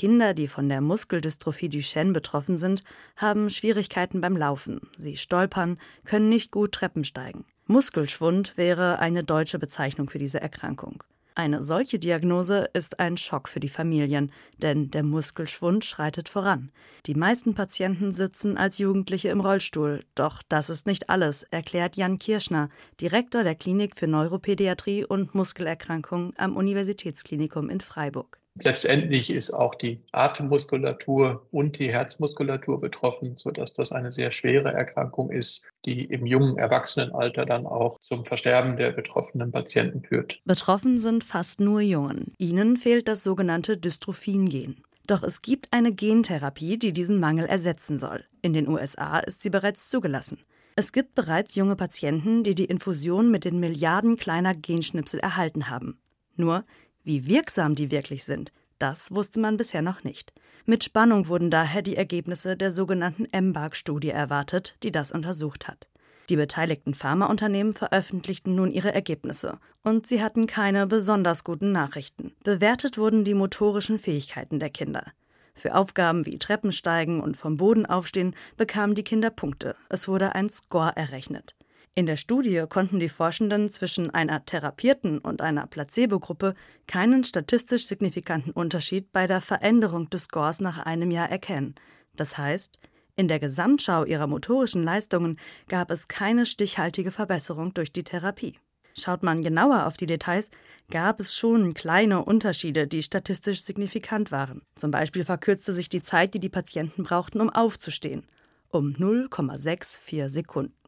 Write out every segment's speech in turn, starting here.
Kinder, die von der Muskeldystrophie Duchenne betroffen sind, haben Schwierigkeiten beim Laufen. Sie stolpern, können nicht gut Treppen steigen. Muskelschwund wäre eine deutsche Bezeichnung für diese Erkrankung. Eine solche Diagnose ist ein Schock für die Familien, denn der Muskelschwund schreitet voran. Die meisten Patienten sitzen als Jugendliche im Rollstuhl, doch das ist nicht alles, erklärt Jan Kirschner, Direktor der Klinik für Neuropädiatrie und Muskelerkrankungen am Universitätsklinikum in Freiburg. Letztendlich ist auch die Atemmuskulatur und die Herzmuskulatur betroffen, sodass das eine sehr schwere Erkrankung ist, die im jungen Erwachsenenalter dann auch zum Versterben der betroffenen Patienten führt. Betroffen sind fast nur Jungen. Ihnen fehlt das sogenannte Dystrophin-Gen. Doch es gibt eine Gentherapie, die diesen Mangel ersetzen soll. In den USA ist sie bereits zugelassen. Es gibt bereits junge Patienten, die die Infusion mit den Milliarden kleiner Genschnipsel erhalten haben. Nur wie wirksam die wirklich sind, das wusste man bisher noch nicht. Mit Spannung wurden daher die Ergebnisse der sogenannten EMBARK-Studie erwartet, die das untersucht hat. Die beteiligten Pharmaunternehmen veröffentlichten nun ihre Ergebnisse, und sie hatten keine besonders guten Nachrichten. Bewertet wurden die motorischen Fähigkeiten der Kinder. Für Aufgaben wie Treppensteigen und vom Boden aufstehen bekamen die Kinder Punkte. Es wurde ein Score errechnet. In der Studie konnten die Forschenden zwischen einer therapierten und einer Placebo-Gruppe keinen statistisch signifikanten Unterschied bei der Veränderung des Scores nach einem Jahr erkennen. Das heißt, in der Gesamtschau ihrer motorischen Leistungen gab es keine stichhaltige Verbesserung durch die Therapie. Schaut man genauer auf die Details, gab es schon kleine Unterschiede, die statistisch signifikant waren. Zum Beispiel verkürzte sich die Zeit, die die Patienten brauchten, um aufzustehen, um 0,64 Sekunden.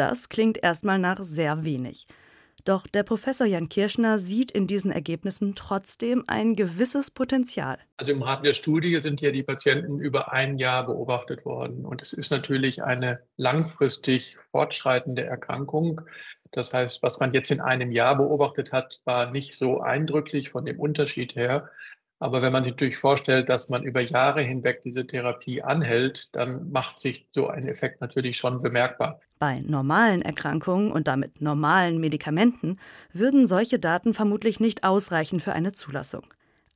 Das klingt erstmal nach sehr wenig. Doch der Professor Jan Kirschner sieht in diesen Ergebnissen trotzdem ein gewisses Potenzial. Also im Rahmen der Studie sind ja die Patienten über ein Jahr beobachtet worden. Und es ist natürlich eine langfristig fortschreitende Erkrankung. Das heißt, was man jetzt in einem Jahr beobachtet hat, war nicht so eindrücklich von dem Unterschied her. Aber wenn man sich natürlich vorstellt, dass man über Jahre hinweg diese Therapie anhält, dann macht sich so ein Effekt natürlich schon bemerkbar. Bei normalen Erkrankungen und damit normalen Medikamenten würden solche Daten vermutlich nicht ausreichen für eine Zulassung.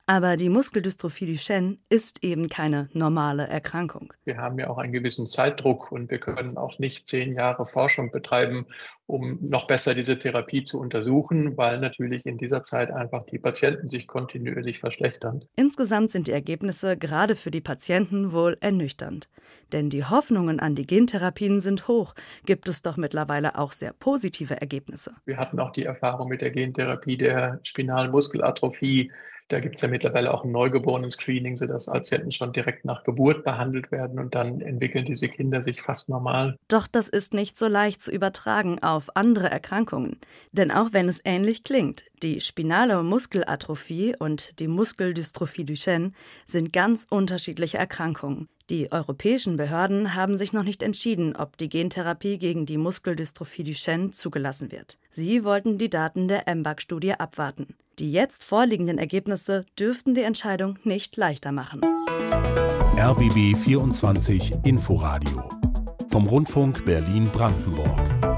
Aber die Muskeldystrophie Duchenne ist eben keine normale Erkrankung. Wir haben ja auch einen gewissen Zeitdruck und wir können auch nicht zehn Jahre Forschung betreiben, um noch besser diese Therapie zu untersuchen, weil natürlich in dieser Zeit einfach die Patienten sich kontinuierlich verschlechtern. Insgesamt sind die Ergebnisse gerade für die Patienten wohl ernüchternd. Denn die Hoffnungen an die Gentherapien sind hoch, gibt es doch mittlerweile auch sehr positive Ergebnisse. Wir hatten auch die Erfahrung mit der Gentherapie der spinalen Muskelatrophie da gibt es ja mittlerweile auch ein Neugeborenen-Screening, sodass Patienten schon direkt nach Geburt behandelt werden und dann entwickeln diese Kinder sich fast normal. Doch das ist nicht so leicht zu übertragen auf andere Erkrankungen. Denn auch wenn es ähnlich klingt, die spinale Muskelatrophie und die Muskeldystrophie Duchenne sind ganz unterschiedliche Erkrankungen. Die europäischen Behörden haben sich noch nicht entschieden, ob die Gentherapie gegen die Muskeldystrophie Duchenne zugelassen wird. Sie wollten die Daten der MBAC-Studie abwarten. Die jetzt vorliegenden Ergebnisse dürften die Entscheidung nicht leichter machen. RBB 24 Inforadio vom Rundfunk Berlin-Brandenburg.